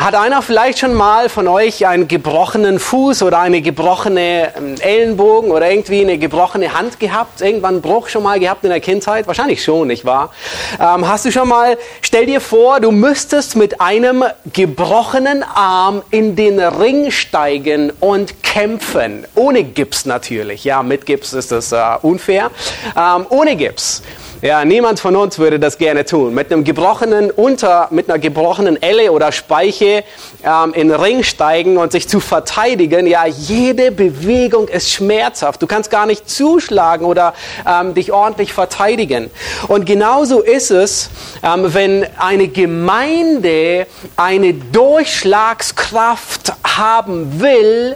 Hat einer vielleicht schon mal von euch einen gebrochenen Fuß oder eine gebrochene ähm, Ellenbogen oder irgendwie eine gebrochene Hand gehabt? Irgendwann einen Bruch schon mal gehabt in der Kindheit? Wahrscheinlich schon, nicht wahr? Ähm, hast du schon mal, stell dir vor, du müsstest mit einem gebrochenen Arm in den Ring steigen und kämpfen. Ohne Gips natürlich. Ja, mit Gips ist das äh, unfair. Ähm, ohne Gips. Ja, niemand von uns würde das gerne tun. Mit einem gebrochenen Unter, mit einer gebrochenen Elle oder Speiche ähm, in den Ring steigen und sich zu verteidigen. Ja, jede Bewegung ist schmerzhaft. Du kannst gar nicht zuschlagen oder ähm, dich ordentlich verteidigen. Und genauso ist es, ähm, wenn eine Gemeinde eine Durchschlagskraft haben will,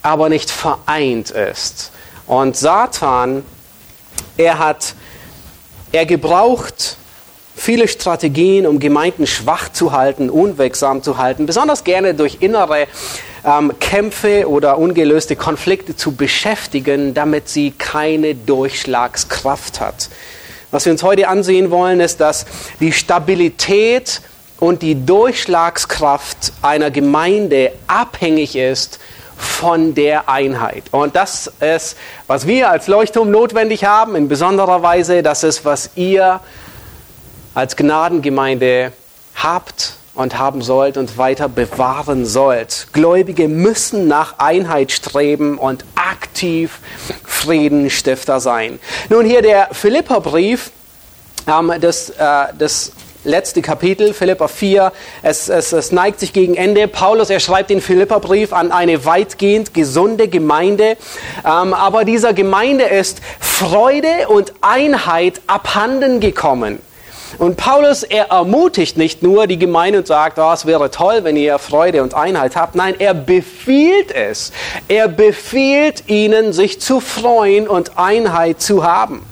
aber nicht vereint ist. Und Satan, er hat er gebraucht viele Strategien, um Gemeinden schwach zu halten, unwirksam zu halten, besonders gerne durch innere ähm, Kämpfe oder ungelöste Konflikte zu beschäftigen, damit sie keine Durchschlagskraft hat. Was wir uns heute ansehen wollen, ist, dass die Stabilität und die Durchschlagskraft einer Gemeinde abhängig ist von der Einheit. Und das ist, was wir als Leuchtturm notwendig haben, in besonderer Weise, das ist, was ihr als Gnadengemeinde habt und haben sollt und weiter bewahren sollt. Gläubige müssen nach Einheit streben und aktiv Friedenstifter sein. Nun hier der Philipperbrief, ähm, das, äh, das letzte Kapitel, Philippa 4. Es, es, es neigt sich gegen Ende. Paulus, er schreibt den Philipperbrief an eine weitgehend gesunde Gemeinde. Ähm, aber dieser Gemeinde ist Freude und Einheit abhanden gekommen. Und Paulus, er ermutigt nicht nur die Gemeinde und sagt, oh, es wäre toll, wenn ihr Freude und Einheit habt. Nein, er befiehlt es. Er befiehlt ihnen, sich zu freuen und Einheit zu haben.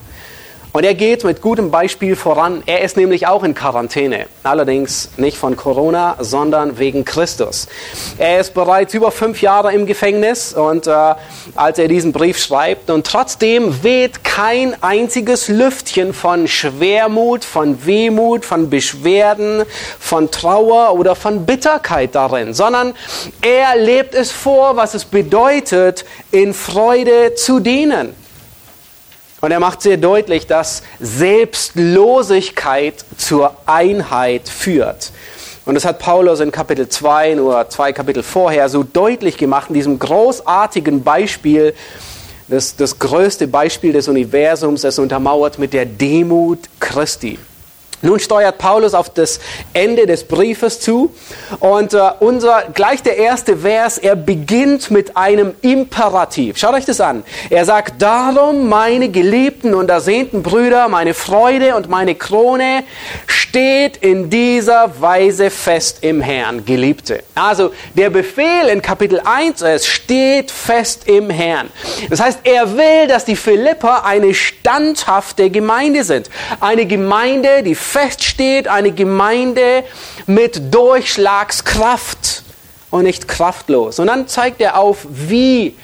Und er geht mit gutem Beispiel voran. Er ist nämlich auch in Quarantäne. Allerdings nicht von Corona, sondern wegen Christus. Er ist bereits über fünf Jahre im Gefängnis und äh, als er diesen Brief schreibt und trotzdem weht kein einziges Lüftchen von Schwermut, von Wehmut, von Beschwerden, von Trauer oder von Bitterkeit darin, sondern er lebt es vor, was es bedeutet, in Freude zu dienen. Und er macht sehr deutlich, dass Selbstlosigkeit zur Einheit führt. Und das hat Paulus in Kapitel 2, nur zwei Kapitel vorher, so deutlich gemacht, in diesem großartigen Beispiel, das, das größte Beispiel des Universums, das untermauert mit der Demut Christi. Nun steuert Paulus auf das Ende des Briefes zu und äh, unser gleich der erste Vers, er beginnt mit einem Imperativ. Schaut euch das an. Er sagt: "Darum, meine geliebten und ersehnten Brüder, meine Freude und meine Krone steht in dieser Weise fest im Herrn, Geliebte." Also, der Befehl in Kapitel 1 ist: "Steht fest im Herrn." Das heißt, er will, dass die Philipper eine standhafte Gemeinde sind, eine Gemeinde, die feststeht, eine Gemeinde mit Durchschlagskraft und nicht kraftlos. Und dann zeigt er auf, wie,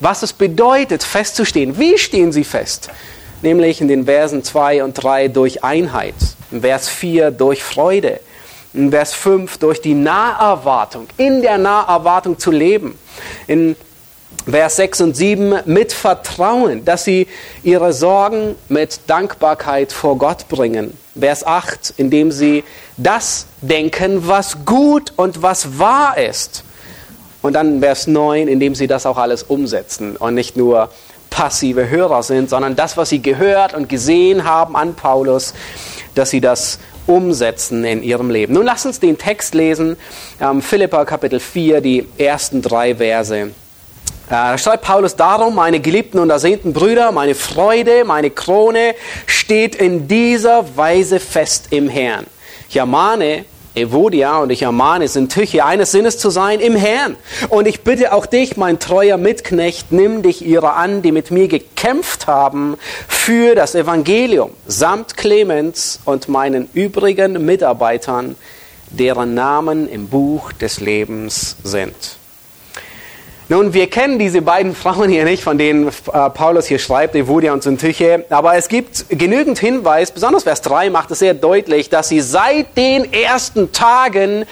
was es bedeutet, festzustehen. Wie stehen sie fest? Nämlich in den Versen 2 und 3 durch Einheit, in Vers 4 durch Freude, in Vers 5 durch die Naherwartung, in der Naherwartung zu leben, in Vers 6 und 7 mit Vertrauen, dass sie ihre Sorgen mit Dankbarkeit vor Gott bringen. Vers 8, indem sie das denken, was gut und was wahr ist. Und dann Vers 9, indem sie das auch alles umsetzen und nicht nur passive Hörer sind, sondern das, was sie gehört und gesehen haben an Paulus, dass sie das umsetzen in ihrem Leben. Nun lass uns den Text lesen, ähm, Philippa Kapitel 4, die ersten drei Verse. Da schreibt Paulus darum, meine geliebten und ersehnten Brüder, meine Freude, meine Krone steht in dieser Weise fest im Herrn. Ich ermahne Evodia und ich ermahne Sintyche eines Sinnes zu sein im Herrn. Und ich bitte auch dich, mein treuer Mitknecht, nimm dich ihrer an, die mit mir gekämpft haben für das Evangelium, samt Clemens und meinen übrigen Mitarbeitern, deren Namen im Buch des Lebens sind. Nun, wir kennen diese beiden Frauen hier nicht, von denen äh, Paulus hier schreibt, Evodia und Syntyche, aber es gibt genügend Hinweis, besonders Vers 3 macht es sehr deutlich, dass sie seit den ersten Tagen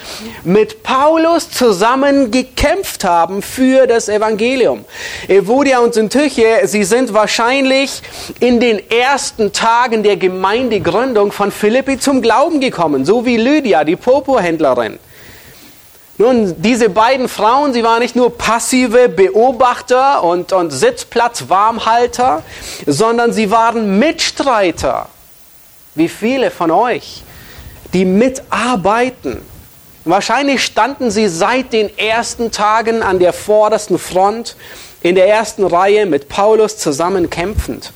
mit Paulus zusammen gekämpft haben für das Evangelium. Evodia und Syntyche, sie sind wahrscheinlich in den ersten Tagen der Gemeindegründung von Philippi zum Glauben gekommen, so wie Lydia, die Purpurhändlerin. Nun, diese beiden Frauen, sie waren nicht nur passive Beobachter und, und Sitzplatzwarmhalter, sondern sie waren Mitstreiter, wie viele von euch, die mitarbeiten. Wahrscheinlich standen sie seit den ersten Tagen an der vordersten Front, in der ersten Reihe mit Paulus zusammen kämpfend.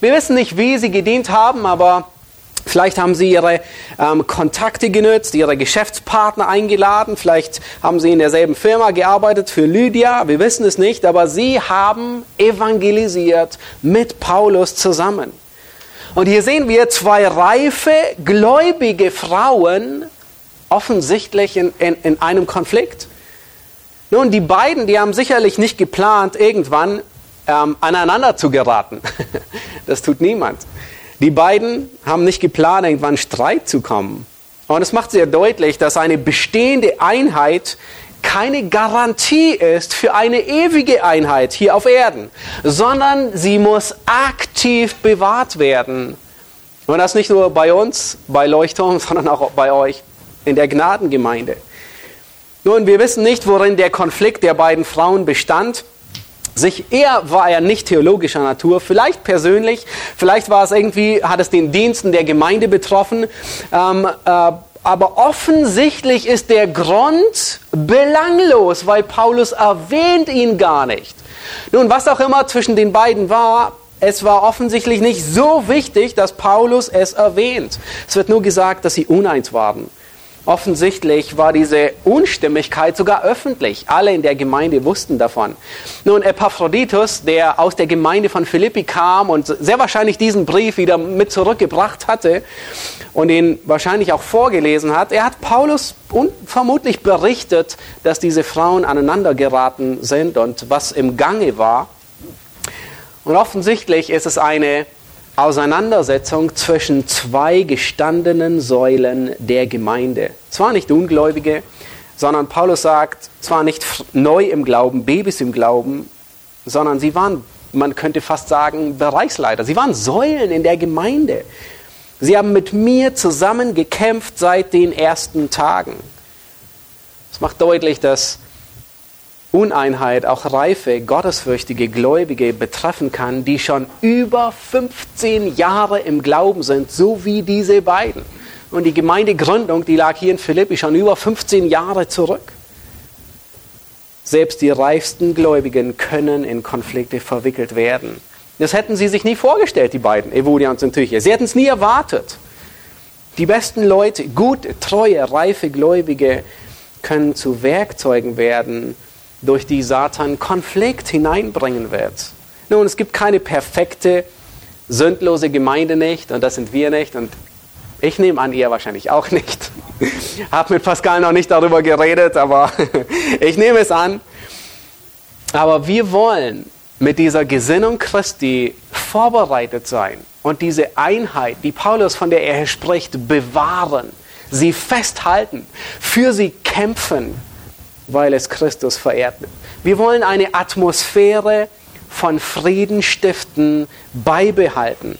Wir wissen nicht, wie sie gedient haben, aber Vielleicht haben sie ihre ähm, Kontakte genutzt, ihre Geschäftspartner eingeladen, vielleicht haben sie in derselben Firma gearbeitet für Lydia, wir wissen es nicht, aber sie haben evangelisiert mit Paulus zusammen. Und hier sehen wir zwei reife, gläubige Frauen offensichtlich in, in, in einem Konflikt. Nun, die beiden, die haben sicherlich nicht geplant, irgendwann ähm, aneinander zu geraten. das tut niemand. Die beiden haben nicht geplant, irgendwann Streit zu kommen. Und es macht sehr deutlich, dass eine bestehende Einheit keine Garantie ist für eine ewige Einheit hier auf Erden, sondern sie muss aktiv bewahrt werden. Und das nicht nur bei uns, bei Leuchtturm, sondern auch bei euch in der Gnadengemeinde. Nun, wir wissen nicht, worin der Konflikt der beiden Frauen bestand. Sich, er war er nicht theologischer Natur, vielleicht persönlich, vielleicht war es irgendwie, hat es den Diensten der Gemeinde betroffen, ähm, äh, aber offensichtlich ist der Grund belanglos, weil Paulus erwähnt ihn gar nicht. Nun, was auch immer zwischen den beiden war, es war offensichtlich nicht so wichtig, dass Paulus es erwähnt. Es wird nur gesagt, dass sie uneins waren. Offensichtlich war diese Unstimmigkeit sogar öffentlich. Alle in der Gemeinde wussten davon. Nun, Epaphroditus, der aus der Gemeinde von Philippi kam und sehr wahrscheinlich diesen Brief wieder mit zurückgebracht hatte und ihn wahrscheinlich auch vorgelesen hat, er hat Paulus vermutlich berichtet, dass diese Frauen aneinander geraten sind und was im Gange war. Und offensichtlich ist es eine Auseinandersetzung zwischen zwei gestandenen Säulen der Gemeinde. Zwar nicht Ungläubige, sondern Paulus sagt, zwar nicht neu im Glauben, Babys im Glauben, sondern sie waren, man könnte fast sagen, Bereichsleiter. Sie waren Säulen in der Gemeinde. Sie haben mit mir zusammen gekämpft seit den ersten Tagen. Das macht deutlich, dass Uneinheit auch reife, gottesfürchtige Gläubige betreffen kann, die schon über 15 Jahre im Glauben sind, so wie diese beiden. Und die Gemeindegründung, die lag hier in Philippi schon über 15 Jahre zurück. Selbst die reifsten Gläubigen können in Konflikte verwickelt werden. Das hätten sie sich nie vorgestellt, die beiden, Evodia und Syntyche. Sie hätten es nie erwartet. Die besten Leute, gute, treue, reife Gläubige können zu Werkzeugen werden, durch die Satan Konflikt hineinbringen wird. Nun, es gibt keine perfekte, sündlose Gemeinde nicht und das sind wir nicht und ich nehme an, ihr wahrscheinlich auch nicht. Habe mit Pascal noch nicht darüber geredet, aber ich nehme es an. Aber wir wollen mit dieser Gesinnung Christi vorbereitet sein und diese Einheit, die Paulus von der er spricht, bewahren, sie festhalten, für sie kämpfen weil es Christus verehrt. Wir wollen eine Atmosphäre von Frieden stiften, beibehalten.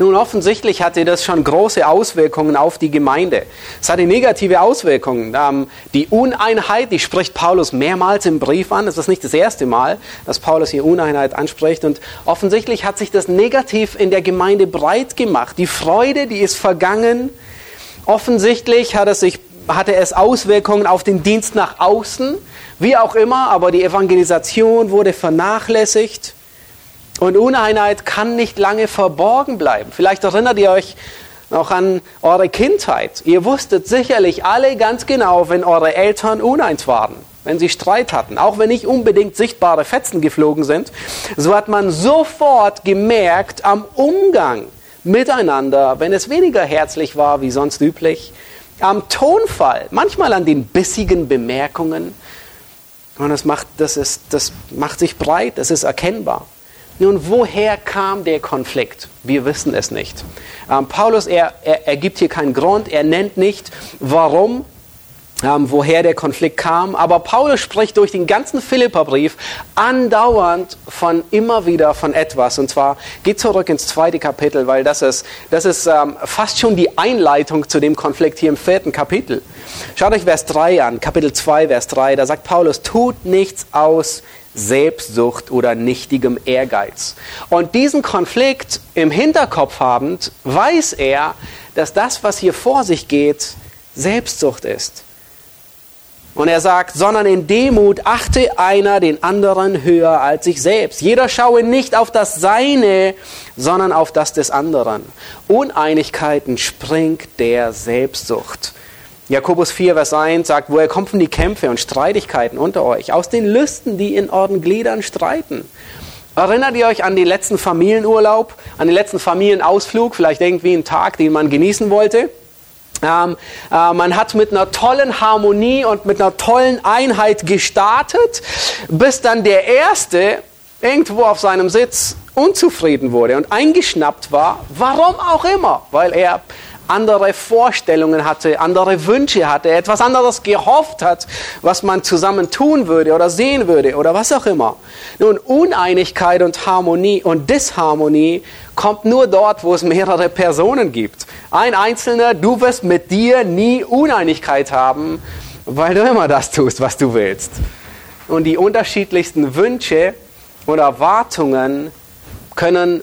Nun, offensichtlich hatte das schon große Auswirkungen auf die Gemeinde. Es hatte negative Auswirkungen. Ähm, die Uneinheit, die spricht Paulus mehrmals im Brief an. Es ist nicht das erste Mal, dass Paulus hier Uneinheit anspricht. Und offensichtlich hat sich das negativ in der Gemeinde breit gemacht. Die Freude, die ist vergangen. Offensichtlich hat es sich hatte es Auswirkungen auf den Dienst nach außen, wie auch immer, aber die Evangelisation wurde vernachlässigt und Uneinheit kann nicht lange verborgen bleiben. Vielleicht erinnert ihr euch noch an eure Kindheit. Ihr wusstet sicherlich alle ganz genau, wenn eure Eltern uneins waren, wenn sie Streit hatten, auch wenn nicht unbedingt sichtbare Fetzen geflogen sind. So hat man sofort gemerkt am Umgang miteinander, wenn es weniger herzlich war wie sonst üblich, am Tonfall, manchmal an den bissigen Bemerkungen. Und das macht, das, ist, das macht sich breit, das ist erkennbar. Nun, woher kam der Konflikt? Wir wissen es nicht. Ähm, Paulus, er, er, er gibt hier keinen Grund, er nennt nicht, warum woher der Konflikt kam. Aber Paulus spricht durch den ganzen Philipperbrief andauernd von immer wieder von etwas. Und zwar geht zurück ins zweite Kapitel, weil das ist, das ist ähm, fast schon die Einleitung zu dem Konflikt hier im vierten Kapitel. Schaut euch Vers 3 an, Kapitel 2, Vers 3. Da sagt Paulus, tut nichts aus Selbstsucht oder nichtigem Ehrgeiz. Und diesen Konflikt im Hinterkopf habend, weiß er, dass das, was hier vor sich geht, Selbstsucht ist. Und er sagt, sondern in Demut achte einer den anderen höher als sich selbst. Jeder schaue nicht auf das Seine, sondern auf das des anderen. Uneinigkeiten springt der Selbstsucht. Jakobus 4, Vers 1 sagt, woher kommen die Kämpfe und Streitigkeiten unter euch? Aus den Lüsten, die in euren Gliedern streiten. Erinnert ihr euch an den letzten Familienurlaub, an den letzten Familienausflug, vielleicht irgendwie einen Tag, den man genießen wollte? Ähm, äh, man hat mit einer tollen Harmonie und mit einer tollen Einheit gestartet, bis dann der Erste irgendwo auf seinem Sitz unzufrieden wurde und eingeschnappt war, warum auch immer, weil er andere Vorstellungen hatte, andere Wünsche hatte, etwas anderes gehofft hat, was man zusammen tun würde oder sehen würde oder was auch immer. Nun, Uneinigkeit und Harmonie und Disharmonie kommt nur dort, wo es mehrere Personen gibt. Ein Einzelner, du wirst mit dir nie Uneinigkeit haben, weil du immer das tust, was du willst. Und die unterschiedlichsten Wünsche oder Erwartungen können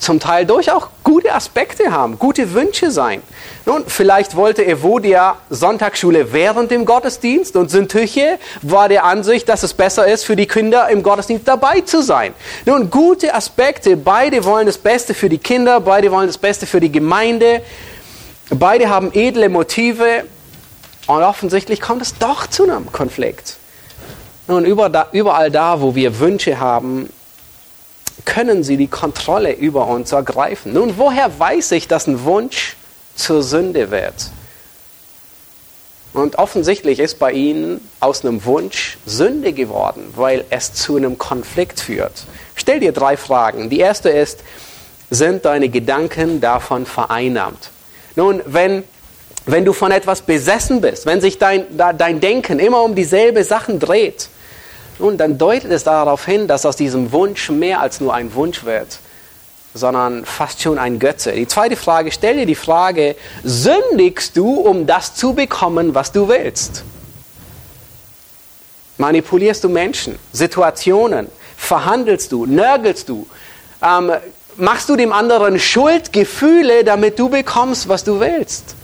zum Teil durchaus gute Aspekte haben, gute Wünsche sein. Nun, vielleicht wollte Evodia Sonntagsschule während dem Gottesdienst und Syntyche war der Ansicht, dass es besser ist, für die Kinder im Gottesdienst dabei zu sein. Nun, gute Aspekte, beide wollen das Beste für die Kinder, beide wollen das Beste für die Gemeinde, beide haben edle Motive und offensichtlich kommt es doch zu einem Konflikt. Nun, überall da, wo wir Wünsche haben, können sie die Kontrolle über uns ergreifen. Nun, woher weiß ich, dass ein Wunsch zur Sünde wird? Und offensichtlich ist bei ihnen aus einem Wunsch Sünde geworden, weil es zu einem Konflikt führt. Stell dir drei Fragen. Die erste ist, sind deine Gedanken davon vereinnahmt? Nun, wenn, wenn du von etwas besessen bist, wenn sich dein, dein Denken immer um dieselbe Sachen dreht, nun, dann deutet es darauf hin, dass aus diesem Wunsch mehr als nur ein Wunsch wird, sondern fast schon ein Götze. Die zweite Frage, stell dir die Frage, sündigst du, um das zu bekommen, was du willst? Manipulierst du Menschen, Situationen, verhandelst du, nörgelst du, ähm, machst du dem anderen Schuldgefühle, damit du bekommst, was du willst?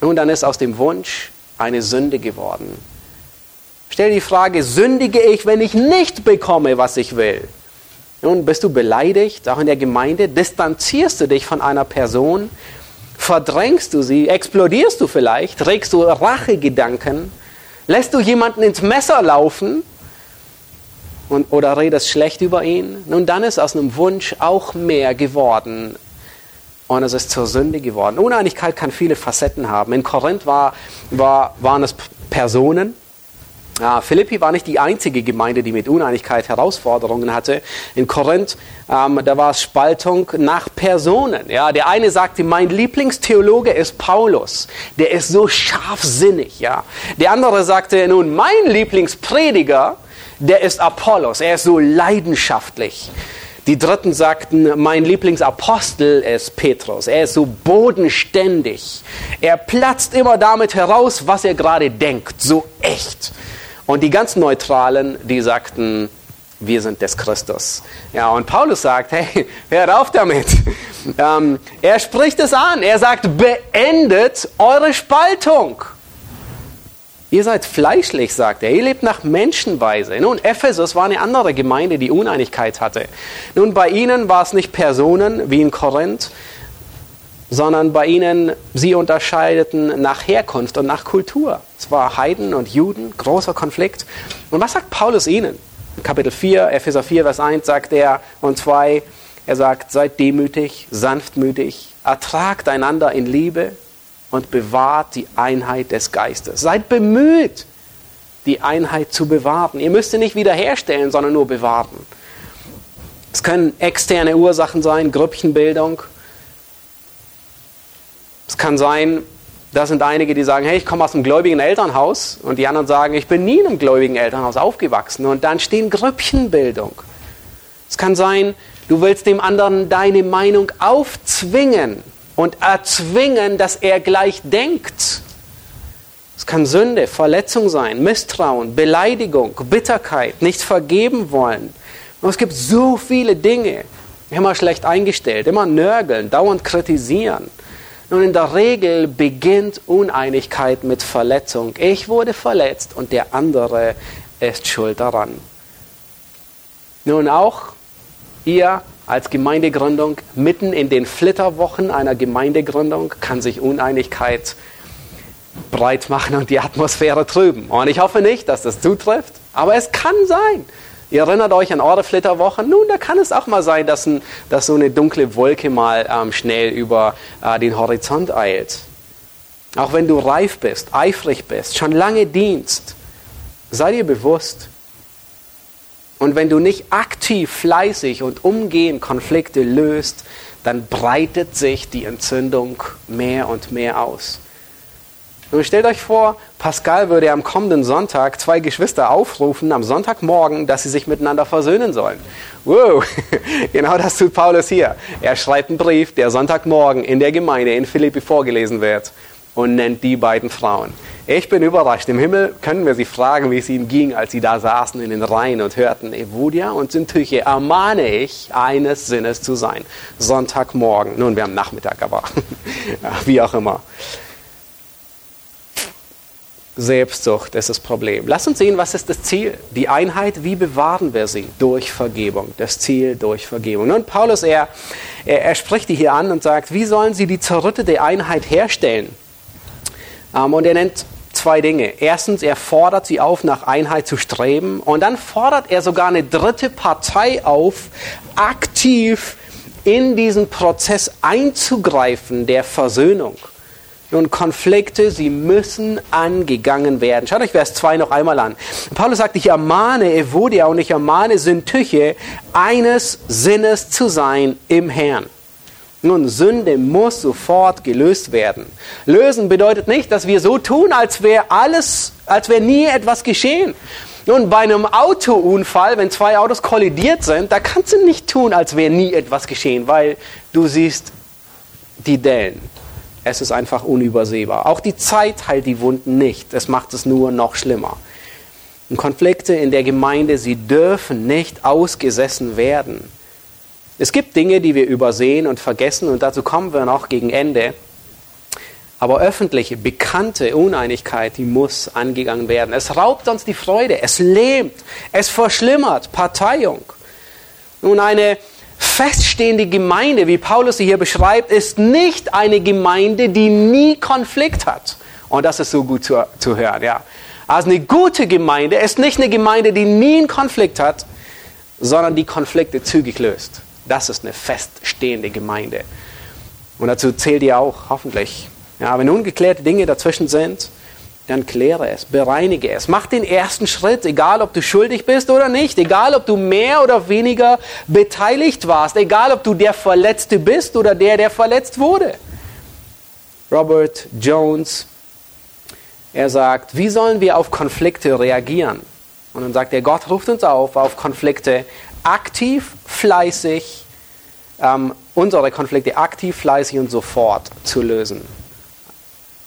Nun, dann ist aus dem Wunsch eine Sünde geworden. Stell die Frage, sündige ich, wenn ich nicht bekomme, was ich will? Nun, bist du beleidigt, auch in der Gemeinde? Distanzierst du dich von einer Person? Verdrängst du sie? Explodierst du vielleicht? Regst du Rachegedanken? Lässt du jemanden ins Messer laufen? Und, oder redest schlecht über ihn? Nun, dann ist aus einem Wunsch auch mehr geworden. Und es ist zur Sünde geworden. Uneinigkeit kann viele Facetten haben. In Korinth war, war, waren es Personen, Philippi war nicht die einzige Gemeinde, die mit Uneinigkeit Herausforderungen hatte. In Korinth, ähm, da war es Spaltung nach Personen. Ja, der eine sagte, mein Lieblingstheologe ist Paulus. Der ist so scharfsinnig. Ja. Der andere sagte, nun, mein Lieblingsprediger, der ist Apollos. Er ist so leidenschaftlich. Die Dritten sagten, mein Lieblingsapostel ist Petrus. Er ist so bodenständig. Er platzt immer damit heraus, was er gerade denkt. So echt. Und die ganz Neutralen, die sagten, wir sind des Christus. Ja, und Paulus sagt, hey, hört auf damit. Ähm, er spricht es an. Er sagt, beendet eure Spaltung. Ihr seid fleischlich, sagt er. Ihr lebt nach Menschenweise. Nun, Ephesus war eine andere Gemeinde, die Uneinigkeit hatte. Nun, bei ihnen war es nicht Personen wie in Korinth, sondern bei ihnen, sie unterscheideten nach Herkunft und nach Kultur. Es war Heiden und Juden, großer Konflikt. Und was sagt Paulus ihnen? Kapitel 4, Epheser 4, Vers 1 sagt er und 2, er sagt, seid demütig, sanftmütig, ertragt einander in Liebe und bewahrt die Einheit des Geistes. Seid bemüht, die Einheit zu bewahren. Ihr müsst sie nicht wiederherstellen, sondern nur bewahren. Es können externe Ursachen sein, Grüppchenbildung. Es kann sein, da sind einige, die sagen, hey, ich komme aus einem gläubigen Elternhaus und die anderen sagen, ich bin nie in einem gläubigen Elternhaus aufgewachsen und dann stehen Grüppchenbildung. Es kann sein, du willst dem anderen deine Meinung aufzwingen und erzwingen, dass er gleich denkt. Es kann Sünde, Verletzung sein, Misstrauen, Beleidigung, Bitterkeit, nicht vergeben wollen. Und es gibt so viele Dinge, immer schlecht eingestellt, immer nörgeln, dauernd kritisieren. Nun, in der Regel beginnt Uneinigkeit mit Verletzung. Ich wurde verletzt und der andere ist schuld daran. Nun auch ihr als Gemeindegründung, mitten in den Flitterwochen einer Gemeindegründung, kann sich Uneinigkeit breit machen und die Atmosphäre trüben. Und ich hoffe nicht, dass das zutrifft, aber es kann sein. Ihr erinnert euch an eure Flitterwochen. Nun, da kann es auch mal sein, dass, ein, dass so eine dunkle Wolke mal ähm, schnell über äh, den Horizont eilt. Auch wenn du reif bist, eifrig bist, schon lange dienst, sei dir bewusst. Und wenn du nicht aktiv, fleißig und umgehend Konflikte löst, dann breitet sich die Entzündung mehr und mehr aus. Und stellt euch vor, Pascal würde am kommenden Sonntag zwei Geschwister aufrufen, am Sonntagmorgen, dass sie sich miteinander versöhnen sollen. Wow, genau das tut Paulus hier. Er schreibt einen Brief, der Sonntagmorgen in der Gemeinde in Philippi vorgelesen wird und nennt die beiden Frauen. Ich bin überrascht. Im Himmel können wir sie fragen, wie es ihnen ging, als sie da saßen in den Reihen und hörten, Evodia und Syntyche ermahne ich, eines Sinnes zu sein. Sonntagmorgen. Nun, wir haben Nachmittag, aber wie auch immer. Selbstsucht ist das Problem. Lass uns sehen, was ist das Ziel? Die Einheit, wie bewahren wir sie? Durch Vergebung. Das Ziel durch Vergebung. Und Paulus, er, er, er spricht die hier an und sagt, wie sollen sie die zerrüttete Einheit herstellen? Ähm, und er nennt zwei Dinge. Erstens, er fordert sie auf, nach Einheit zu streben. Und dann fordert er sogar eine dritte Partei auf, aktiv in diesen Prozess einzugreifen der Versöhnung. Nun, Konflikte, sie müssen angegangen werden. Schaut euch Vers 2 noch einmal an. Paulus sagt, ich ermahne Evodia und ich ermahne Syntyche, eines Sinnes zu sein im Herrn. Nun, Sünde muss sofort gelöst werden. Lösen bedeutet nicht, dass wir so tun, als wäre alles, als wäre nie etwas geschehen. Nun, bei einem Autounfall, wenn zwei Autos kollidiert sind, da kannst du nicht tun, als wäre nie etwas geschehen, weil du siehst die Dellen. Es ist einfach unübersehbar. Auch die Zeit heilt die Wunden nicht. Es macht es nur noch schlimmer. Und Konflikte in der Gemeinde, sie dürfen nicht ausgesessen werden. Es gibt Dinge, die wir übersehen und vergessen und dazu kommen wir noch gegen Ende. Aber öffentliche, bekannte Uneinigkeit, die muss angegangen werden. Es raubt uns die Freude, es lähmt, es verschlimmert Parteiung. Nun, eine feststehende Gemeinde, wie Paulus sie hier beschreibt, ist nicht eine Gemeinde, die nie Konflikt hat. Und das ist so gut zu, zu hören, ja. Also eine gute Gemeinde ist nicht eine Gemeinde, die nie einen Konflikt hat, sondern die Konflikte zügig löst. Das ist eine feststehende Gemeinde. Und dazu zählt ihr auch, hoffentlich. Ja, wenn ungeklärte Dinge dazwischen sind, dann kläre es, bereinige es. Mach den ersten Schritt, egal ob du schuldig bist oder nicht, egal ob du mehr oder weniger beteiligt warst, egal ob du der Verletzte bist oder der, der verletzt wurde. Robert Jones, er sagt, wie sollen wir auf Konflikte reagieren? Und dann sagt er, Gott ruft uns auf, auf Konflikte aktiv, fleißig, ähm, unsere Konflikte aktiv, fleißig und sofort zu lösen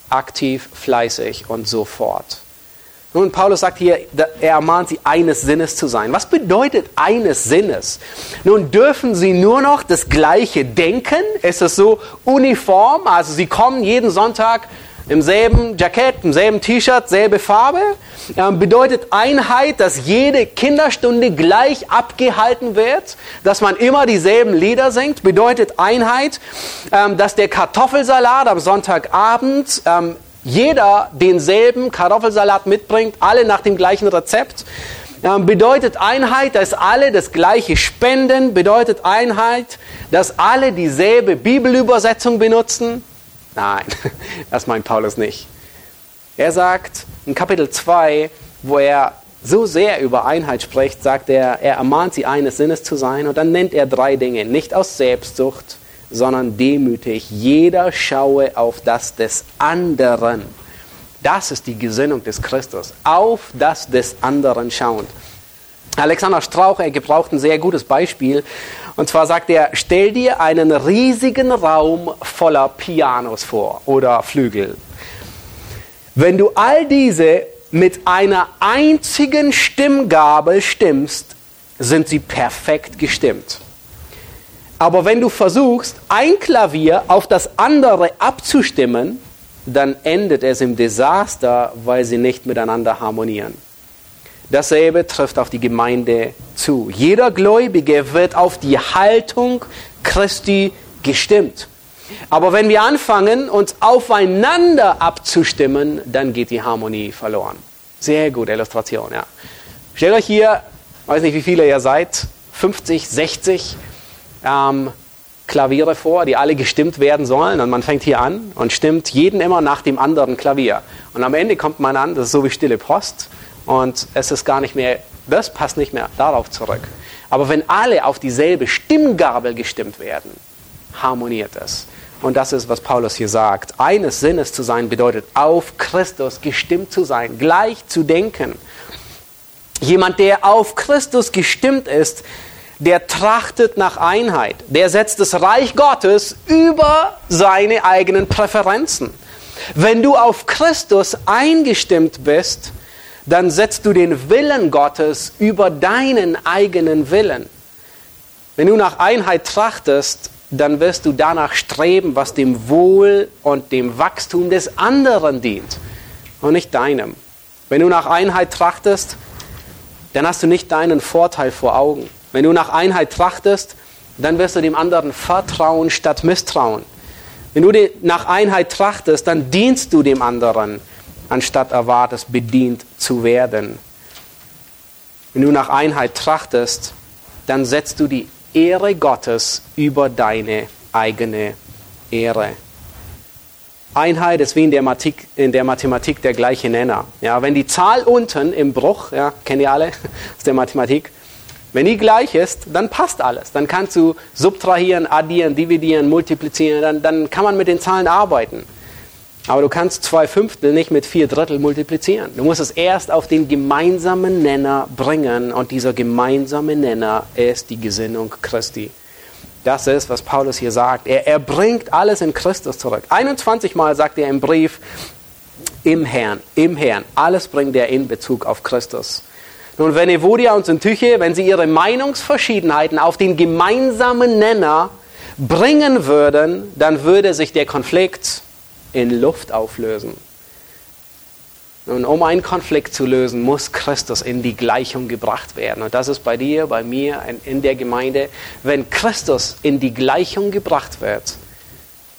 aktiv, fleißig und so fort. Nun, Paulus sagt hier, er ermahnt sie, eines Sinnes zu sein. Was bedeutet eines Sinnes? Nun, dürfen sie nur noch das Gleiche denken? Ist es so uniform? Also sie kommen jeden Sonntag im selben Jackett, im selben T-Shirt, selbe Farbe. Ähm, bedeutet Einheit, dass jede Kinderstunde gleich abgehalten wird, dass man immer dieselben Lieder singt. Bedeutet Einheit, ähm, dass der Kartoffelsalat am Sonntagabend ähm, jeder denselben Kartoffelsalat mitbringt, alle nach dem gleichen Rezept. Bedeutet Einheit, dass alle das gleiche spenden. Bedeutet Einheit, dass alle dieselbe Bibelübersetzung benutzen. Nein, das meint Paulus nicht. Er sagt in Kapitel 2, wo er so sehr über Einheit spricht, sagt er, er ermahnt sie eines Sinnes zu sein und dann nennt er drei Dinge. Nicht aus Selbstsucht, sondern demütig. Jeder schaue auf das des anderen. Das ist die Gesinnung des Christus. Auf das des anderen schauend. Alexander Strauch, er gebraucht ein sehr gutes Beispiel. Und zwar sagt er, stell dir einen riesigen Raum voller Pianos vor oder Flügel. Wenn du all diese mit einer einzigen Stimmgabel stimmst, sind sie perfekt gestimmt. Aber wenn du versuchst, ein Klavier auf das andere abzustimmen, dann endet es im Desaster, weil sie nicht miteinander harmonieren. Dasselbe trifft auf die Gemeinde zu. Jeder Gläubige wird auf die Haltung Christi gestimmt. Aber wenn wir anfangen, uns aufeinander abzustimmen, dann geht die Harmonie verloren. Sehr gute Illustration, ja. Stellt euch hier, weiß nicht, wie viele ihr seid, 50, 60 ähm, Klaviere vor, die alle gestimmt werden sollen. Und man fängt hier an und stimmt jeden immer nach dem anderen Klavier. Und am Ende kommt man an, das ist so wie stille Post. Und es ist gar nicht mehr, das passt nicht mehr darauf zurück. Aber wenn alle auf dieselbe Stimmgabel gestimmt werden, harmoniert es. Und das ist, was Paulus hier sagt. Eines Sinnes zu sein bedeutet, auf Christus gestimmt zu sein, gleich zu denken. Jemand, der auf Christus gestimmt ist, der trachtet nach Einheit. Der setzt das Reich Gottes über seine eigenen Präferenzen. Wenn du auf Christus eingestimmt bist, dann setzt du den Willen Gottes über deinen eigenen Willen. Wenn du nach Einheit trachtest, dann wirst du danach streben, was dem Wohl und dem Wachstum des anderen dient und nicht deinem. Wenn du nach Einheit trachtest, dann hast du nicht deinen Vorteil vor Augen. Wenn du nach Einheit trachtest, dann wirst du dem anderen vertrauen statt misstrauen. Wenn du nach Einheit trachtest, dann dienst du dem anderen, anstatt erwartest, bedient zu werden. Wenn du nach Einheit trachtest, dann setzt du die Ehre Gottes über deine eigene Ehre. Einheit ist wie in der, Mathematik, in der Mathematik der gleiche Nenner. Ja, wenn die Zahl unten im Bruch, ja, kennt ihr alle aus der Mathematik, wenn die gleich ist, dann passt alles. Dann kannst du subtrahieren, addieren, dividieren, multiplizieren, dann, dann kann man mit den Zahlen arbeiten. Aber du kannst zwei Fünftel nicht mit vier Drittel multiplizieren. Du musst es erst auf den gemeinsamen Nenner bringen und dieser gemeinsame Nenner ist die Gesinnung Christi. Das ist, was Paulus hier sagt. Er, er bringt alles in Christus zurück. 21 Mal sagt er im Brief, im Herrn, im Herrn. Alles bringt er in Bezug auf Christus. Nun, wenn Evodia und Syntyche, wenn sie ihre Meinungsverschiedenheiten auf den gemeinsamen Nenner bringen würden, dann würde sich der Konflikt in Luft auflösen. Und um einen Konflikt zu lösen, muss Christus in die Gleichung gebracht werden. Und das ist bei dir, bei mir, in der Gemeinde. Wenn Christus in die Gleichung gebracht wird,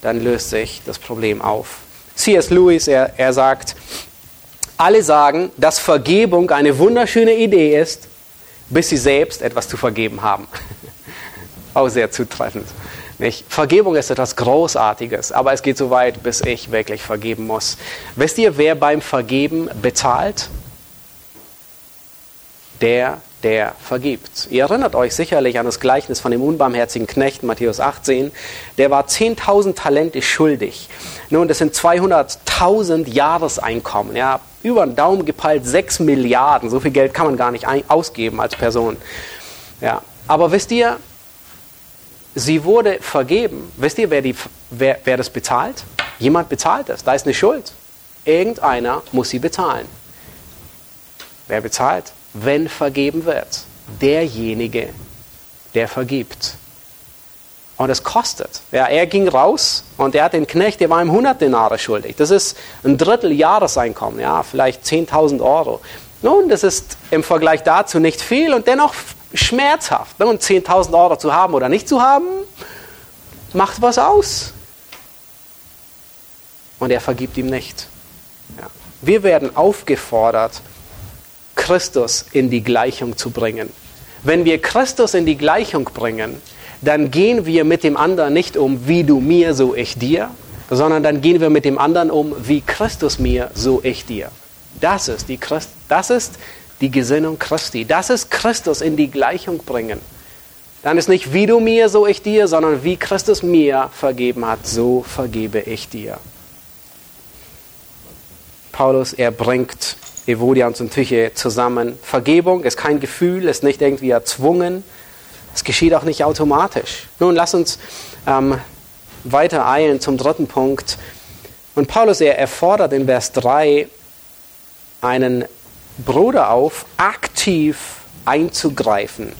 dann löst sich das Problem auf. C.S. Lewis, er, er sagt, alle sagen, dass Vergebung eine wunderschöne Idee ist, bis sie selbst etwas zu vergeben haben. Auch sehr zutreffend. Nicht? Vergebung ist etwas Großartiges, aber es geht so weit, bis ich wirklich vergeben muss. Wisst ihr, wer beim Vergeben bezahlt? Der, der vergibt. Ihr erinnert euch sicherlich an das Gleichnis von dem unbarmherzigen Knecht, Matthäus 18. Der war 10.000 Talente schuldig. Nun, das sind 200.000 Jahreseinkommen. Ja, über den Daumen gepeilt 6 Milliarden. So viel Geld kann man gar nicht ausgeben als Person. Ja, aber wisst ihr, sie wurde vergeben. Wisst ihr, wer, die, wer, wer das bezahlt? Jemand bezahlt das. Da ist eine Schuld. Irgendeiner muss sie bezahlen. Wer bezahlt? Wenn vergeben wird. Derjenige, der vergibt. Und es kostet. Ja, er ging raus und er hat den Knecht, der war ihm 100 Denare schuldig. Das ist ein Drittel Jahreseinkommen, ja, vielleicht 10.000 Euro. Nun, das ist im Vergleich dazu nicht viel und dennoch schmerzhaft. Und 10.000 Euro zu haben oder nicht zu haben, macht was aus. Und er vergibt ihm nicht. Ja. Wir werden aufgefordert, Christus in die Gleichung zu bringen. Wenn wir Christus in die Gleichung bringen, dann gehen wir mit dem anderen nicht um, wie du mir, so ich dir, sondern dann gehen wir mit dem anderen um, wie Christus mir, so ich dir. Das ist die, Christ, das ist die Gesinnung Christi. Das ist Christus in die Gleichung bringen. Dann ist nicht wie du mir, so ich dir, sondern wie Christus mir vergeben hat, so vergebe ich dir. Paulus, er bringt Evodia und Syntyche zusammen. Vergebung ist kein Gefühl, ist nicht irgendwie erzwungen. Es geschieht auch nicht automatisch. Nun, lass uns ähm, weiter eilen zum dritten Punkt. Und Paulus, er erfordert in Vers 3 einen Bruder auf, aktiv einzugreifen.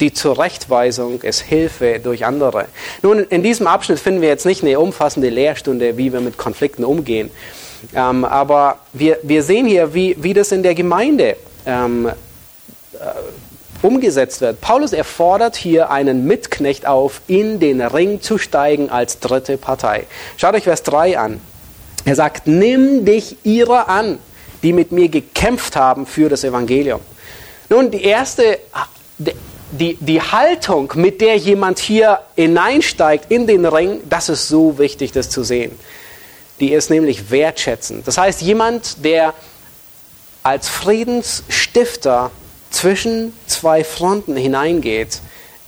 Die Zurechtweisung ist Hilfe durch andere. Nun, in diesem Abschnitt finden wir jetzt nicht eine umfassende Lehrstunde, wie wir mit Konflikten umgehen. Ähm, aber wir, wir sehen hier, wie, wie das in der Gemeinde ähm, äh, umgesetzt wird. Paulus erfordert hier einen Mitknecht auf, in den Ring zu steigen als dritte Partei. Schaut euch Vers 3 an. Er sagt, nimm dich ihrer an, die mit mir gekämpft haben für das Evangelium. Nun, die erste, die, die Haltung, mit der jemand hier hineinsteigt in den Ring, das ist so wichtig, das zu sehen. Die ist nämlich wertschätzend. Das heißt, jemand, der als Friedensstifter zwischen zwei Fronten hineingeht,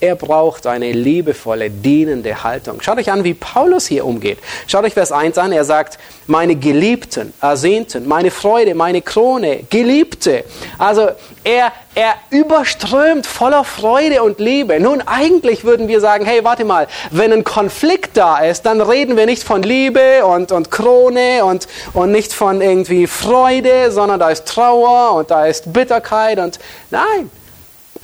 er braucht eine liebevolle, dienende Haltung. Schaut euch an, wie Paulus hier umgeht. Schaut euch Vers 1 an. Er sagt, meine Geliebten, Ersehnten, meine Freude, meine Krone, Geliebte. Also er, er überströmt voller Freude und Liebe. Nun, eigentlich würden wir sagen, hey, warte mal, wenn ein Konflikt da ist, dann reden wir nicht von Liebe und, und Krone und, und nicht von irgendwie Freude, sondern da ist Trauer und da ist Bitterkeit und nein.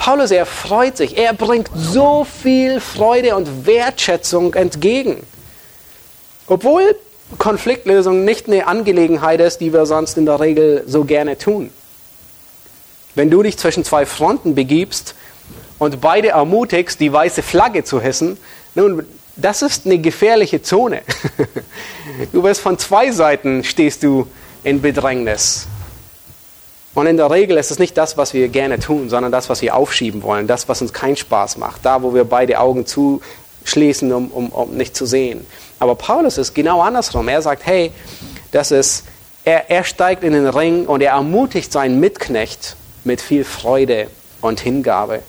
Paulus, er freut sich, er bringt so viel Freude und Wertschätzung entgegen. Obwohl Konfliktlösung nicht eine Angelegenheit ist, die wir sonst in der Regel so gerne tun. Wenn du dich zwischen zwei Fronten begibst und beide ermutigst, die weiße Flagge zu hissen, nun, das ist eine gefährliche Zone. Du wirst von zwei Seiten stehst du in Bedrängnis. Und in der Regel ist es nicht das, was wir gerne tun, sondern das, was wir aufschieben wollen, das, was uns keinen Spaß macht, da, wo wir beide Augen zuschließen, um, um, um nicht zu sehen. Aber Paulus ist genau andersrum. Er sagt, hey, das ist, er, er steigt in den Ring und er ermutigt seinen Mitknecht mit viel Freude und Hingabe.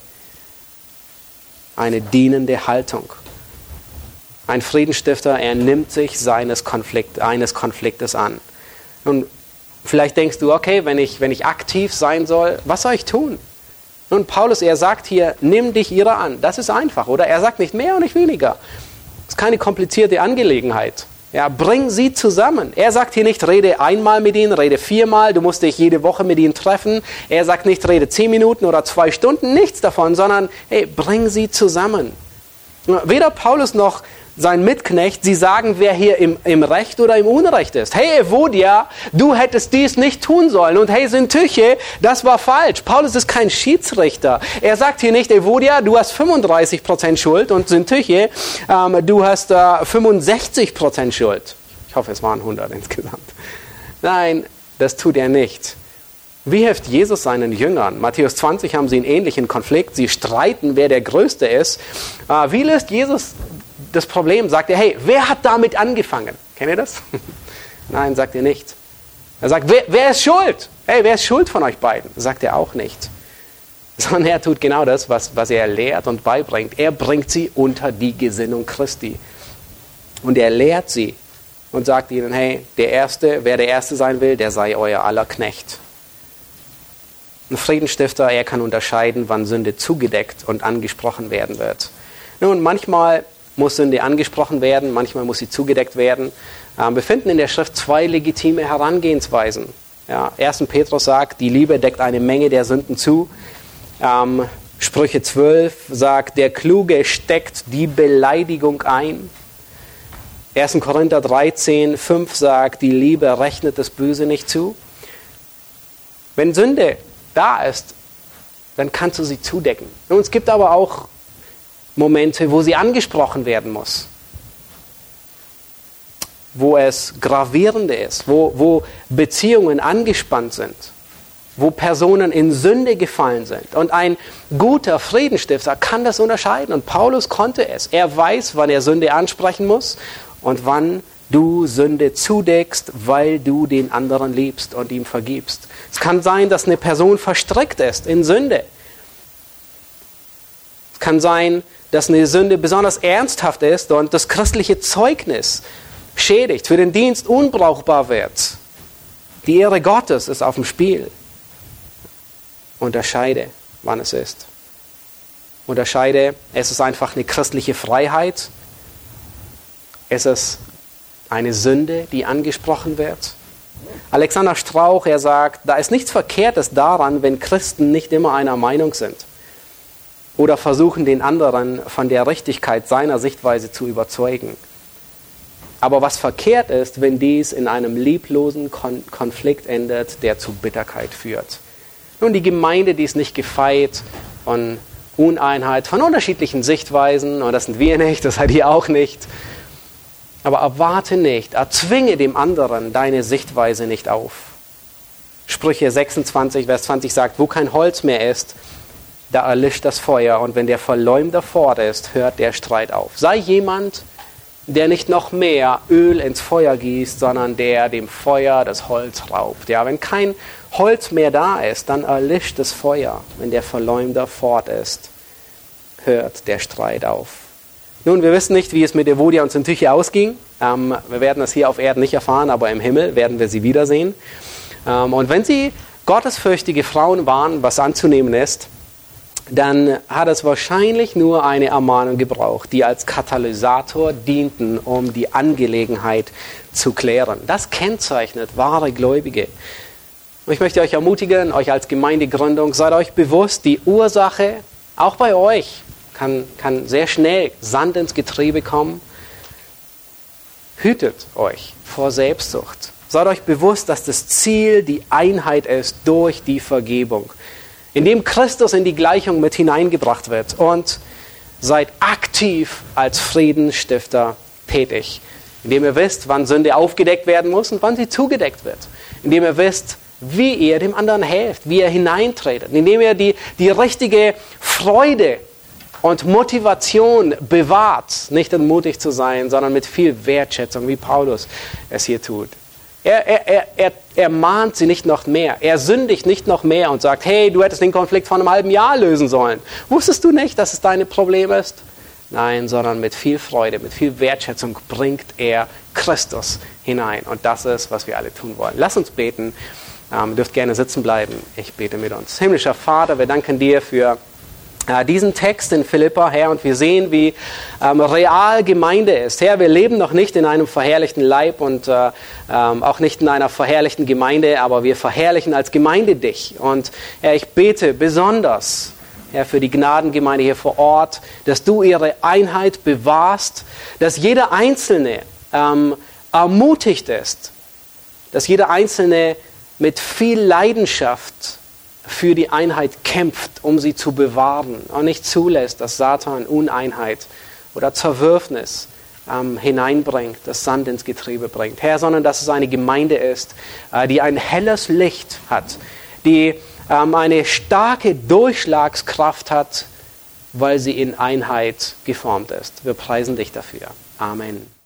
Eine dienende Haltung. Ein Friedensstifter, er nimmt sich seines Konflikt, eines Konfliktes an. Und Vielleicht denkst du, okay, wenn ich, wenn ich aktiv sein soll, was soll ich tun? Nun, Paulus, er sagt hier, nimm dich ihrer an. Das ist einfach, oder? Er sagt nicht mehr und nicht weniger. Das ist keine komplizierte Angelegenheit. Ja, bring sie zusammen. Er sagt hier nicht, rede einmal mit ihnen, rede viermal, du musst dich jede Woche mit ihnen treffen. Er sagt nicht, rede zehn Minuten oder zwei Stunden, nichts davon, sondern, hey, bring sie zusammen. Weder Paulus noch sein Mitknecht, sie sagen, wer hier im, im Recht oder im Unrecht ist. Hey, Evodia, du hättest dies nicht tun sollen. Und hey, Sintüche, das war falsch. Paulus ist kein Schiedsrichter. Er sagt hier nicht, Evodia, du hast 35% Schuld und Sintüche, ähm, du hast äh, 65% Schuld. Ich hoffe, es waren 100 insgesamt. Nein, das tut er nicht. Wie hilft Jesus seinen Jüngern? Matthäus 20 haben sie einen ähnlichen Konflikt. Sie streiten, wer der Größte ist. Äh, wie löst Jesus das Problem, sagt er, hey, wer hat damit angefangen? Kennt ihr das? Nein, sagt er nicht. Er sagt, wer, wer, ist schuld? Hey, wer ist schuld von euch beiden? Sagt er auch nicht. Sondern er tut genau das, was, was er lehrt und beibringt. Er bringt sie unter die Gesinnung Christi. Und er lehrt sie und sagt ihnen, hey, der Erste, wer der Erste sein will, der sei euer aller Knecht. Ein Friedensstifter, er kann unterscheiden, wann Sünde zugedeckt und angesprochen werden wird. Nun, manchmal muss Sünde angesprochen werden, manchmal muss sie zugedeckt werden. Ähm, wir finden in der Schrift zwei legitime Herangehensweisen. Ja, 1. Petrus sagt, die Liebe deckt eine Menge der Sünden zu. Ähm, Sprüche 12 sagt, der Kluge steckt die Beleidigung ein. 1. Korinther 13, 5 sagt, die Liebe rechnet das Böse nicht zu. Wenn Sünde da ist, dann kannst du sie zudecken. Und es gibt aber auch Momente, wo sie angesprochen werden muss. Wo es gravierende ist, wo, wo Beziehungen angespannt sind, wo Personen in Sünde gefallen sind. Und ein guter Friedensstifter kann das unterscheiden. Und Paulus konnte es. Er weiß, wann er Sünde ansprechen muss und wann du Sünde zudeckst, weil du den anderen liebst und ihm vergibst. Es kann sein, dass eine Person verstrickt ist in Sünde. Kann sein, dass eine Sünde besonders ernsthaft ist und das christliche Zeugnis schädigt, für den Dienst unbrauchbar wird. Die Ehre Gottes ist auf dem Spiel. Unterscheide, wann es ist. Unterscheide, es ist einfach eine christliche Freiheit. Es ist eine Sünde, die angesprochen wird. Alexander Strauch, er sagt, da ist nichts Verkehrtes daran, wenn Christen nicht immer einer Meinung sind oder versuchen, den anderen von der Richtigkeit seiner Sichtweise zu überzeugen. Aber was verkehrt ist, wenn dies in einem lieblosen Kon Konflikt endet, der zu Bitterkeit führt. Nun, die Gemeinde, die ist nicht gefeit von Uneinheit, von unterschiedlichen Sichtweisen, und das sind wir nicht, das seid ihr auch nicht. Aber erwarte nicht, erzwinge dem anderen deine Sichtweise nicht auf. Sprüche 26, Vers 20 sagt, wo kein Holz mehr ist, da erlischt das Feuer und wenn der Verleumder fort ist, hört der Streit auf. Sei jemand, der nicht noch mehr Öl ins Feuer gießt, sondern der dem Feuer das Holz raubt. Ja, wenn kein Holz mehr da ist, dann erlischt das Feuer. Wenn der Verleumder fort ist, hört der Streit auf. Nun, wir wissen nicht, wie es mit Evodia und Syntyche ausging. Ähm, wir werden das hier auf Erden nicht erfahren, aber im Himmel werden wir sie wiedersehen. Ähm, und wenn sie gottesfürchtige Frauen waren, was anzunehmen ist, dann hat es wahrscheinlich nur eine Ermahnung gebraucht, die als Katalysator dienten, um die Angelegenheit zu klären. Das kennzeichnet wahre Gläubige. Ich möchte euch ermutigen, euch als Gemeindegründung, seid euch bewusst, die Ursache, auch bei euch, kann, kann sehr schnell Sand ins Getriebe kommen. Hütet euch vor Selbstsucht. Seid euch bewusst, dass das Ziel die Einheit ist durch die Vergebung indem Christus in die Gleichung mit hineingebracht wird und seid aktiv als Friedensstifter tätig, indem ihr wisst, wann Sünde aufgedeckt werden muss und wann sie zugedeckt wird, indem ihr wisst, wie ihr dem anderen helft, wie ihr hineintretet, indem ihr die, die richtige Freude und Motivation bewahrt, nicht entmutigt zu sein, sondern mit viel Wertschätzung, wie Paulus es hier tut. Er, er, er, er, mahnt sie nicht noch mehr. Er sündigt nicht noch mehr und sagt, hey, du hättest den Konflikt vor einem halben Jahr lösen sollen. Wusstest du nicht, dass es dein Problem ist? Nein, sondern mit viel Freude, mit viel Wertschätzung bringt er Christus hinein. Und das ist, was wir alle tun wollen. Lass uns beten. Ähm, dürft gerne sitzen bleiben. Ich bete mit uns. Himmlischer Vater, wir danken dir für diesen Text in Philippa, Herr, und wir sehen, wie ähm, real Gemeinde ist. Herr, wir leben noch nicht in einem verherrlichten Leib und äh, ähm, auch nicht in einer verherrlichten Gemeinde, aber wir verherrlichen als Gemeinde dich. Und Herr, ich bete besonders, Herr, für die Gnadengemeinde hier vor Ort, dass du ihre Einheit bewahrst, dass jeder Einzelne ähm, ermutigt ist, dass jeder Einzelne mit viel Leidenschaft für die Einheit kämpft, um sie zu bewahren und nicht zulässt, dass Satan Uneinheit oder Zerwürfnis ähm, hineinbringt, das Sand ins Getriebe bringt. Herr, sondern dass es eine Gemeinde ist, äh, die ein helles Licht hat, die ähm, eine starke Durchschlagskraft hat, weil sie in Einheit geformt ist. Wir preisen dich dafür. Amen.